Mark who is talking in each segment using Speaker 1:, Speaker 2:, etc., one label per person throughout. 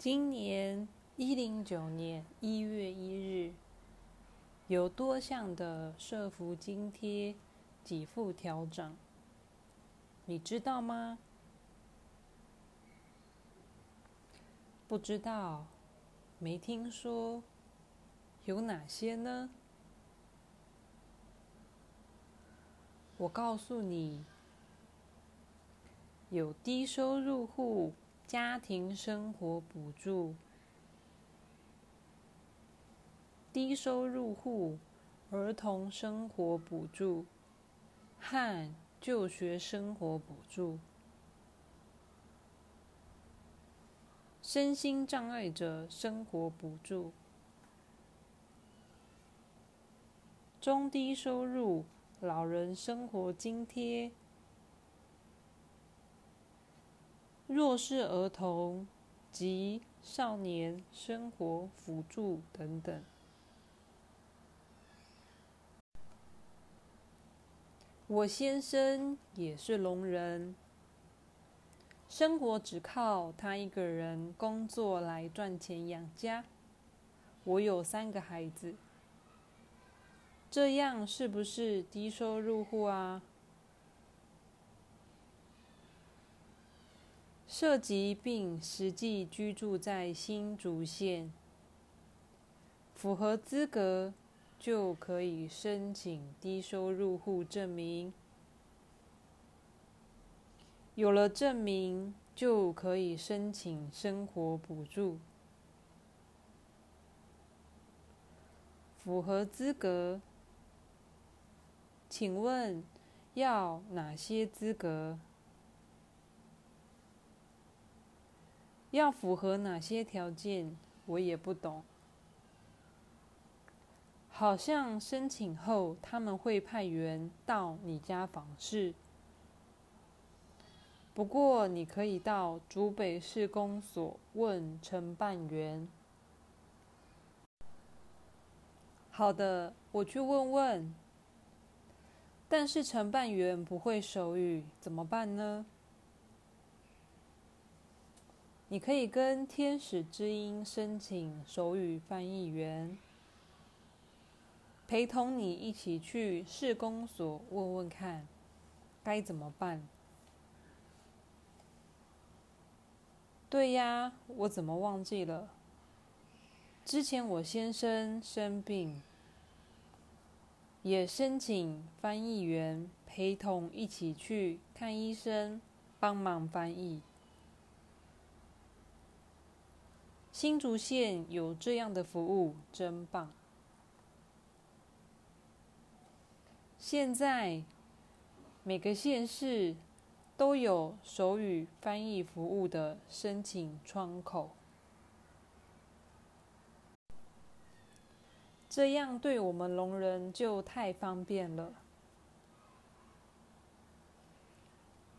Speaker 1: 今年一零九年一月一日，有多项的社福津贴给付调整，你知道吗？不知道，没听说，有哪些呢？我告诉你，有低收入户。家庭生活补助、低收入户儿童生活补助。和就学生活补助、身心障碍者生活补助、中低收入老人生活津贴。弱势儿童及少年生活辅助等等。我先生也是聋人，生活只靠他一个人工作来赚钱养家。我有三个孩子，这样是不是低收入户啊？涉及并实际居住在新竹县，符合资格就可以申请低收入户证明。有了证明，就可以申请生活补助。符合资格，请问要哪些资格？要符合哪些条件？我也不懂。好像申请后，他们会派员到你家访视。不过你可以到竹北市公所问承办员。好的，我去问问。但是承办员不会手语，怎么办呢？你可以跟天使之音申请手语翻译员，陪同你一起去市公所问问看，该怎么办？对呀，我怎么忘记了？之前我先生生病，也申请翻译员陪同一起去看医生，帮忙翻译。新竹县有这样的服务，真棒！现在每个县市都有手语翻译服务的申请窗口，这样对我们聋人就太方便了。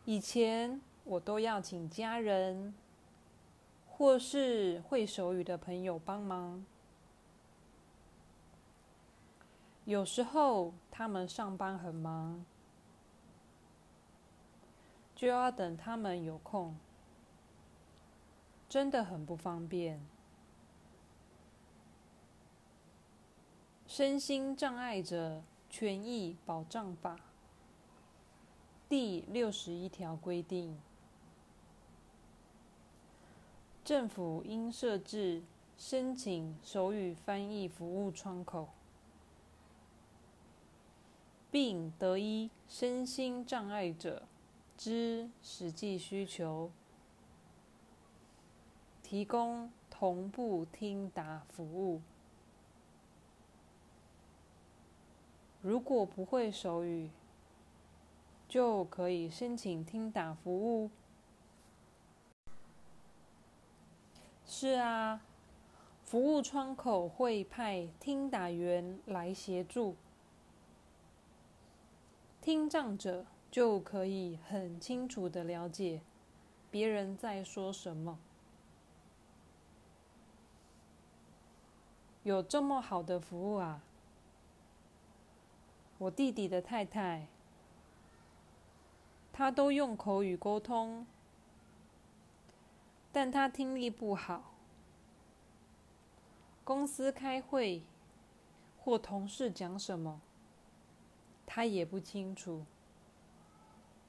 Speaker 1: 以前我都要请家人。或是会手语的朋友帮忙，有时候他们上班很忙，就要等他们有空，真的很不方便。身心障碍者权益保障法第六十一条规定。政府应设置申请手语翻译服务窗口，并得依身心障碍者之实际需求，提供同步听答服务。如果不会手语，就可以申请听打服务。是啊，服务窗口会派听打员来协助，听障者就可以很清楚的了解别人在说什么。有这么好的服务啊！我弟弟的太太，他都用口语沟通。但他听力不好，公司开会或同事讲什么，他也不清楚，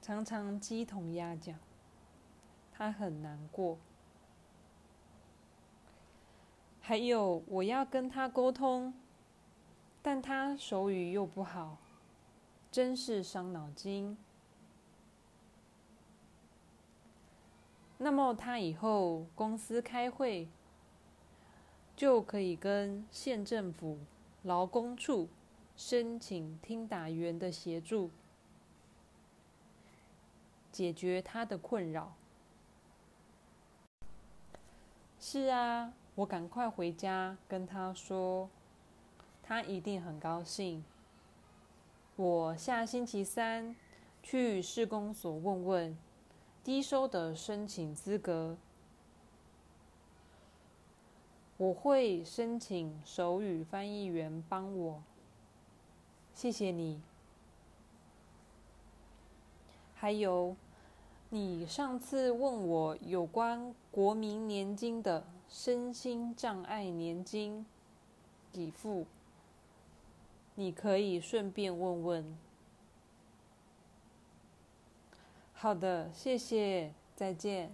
Speaker 1: 常常鸡同鸭讲，他很难过。还有，我要跟他沟通，但他手语又不好，真是伤脑筋。那么他以后公司开会，就可以跟县政府劳工处申请听打员的协助，解决他的困扰。是啊，我赶快回家跟他说，他一定很高兴。我下星期三去市公所问问。低收的申请资格，我会申请手语翻译员帮我。谢谢你。还有，你上次问我有关国民年金的身心障碍年金给付，你可以顺便问问。好的，谢谢，再见。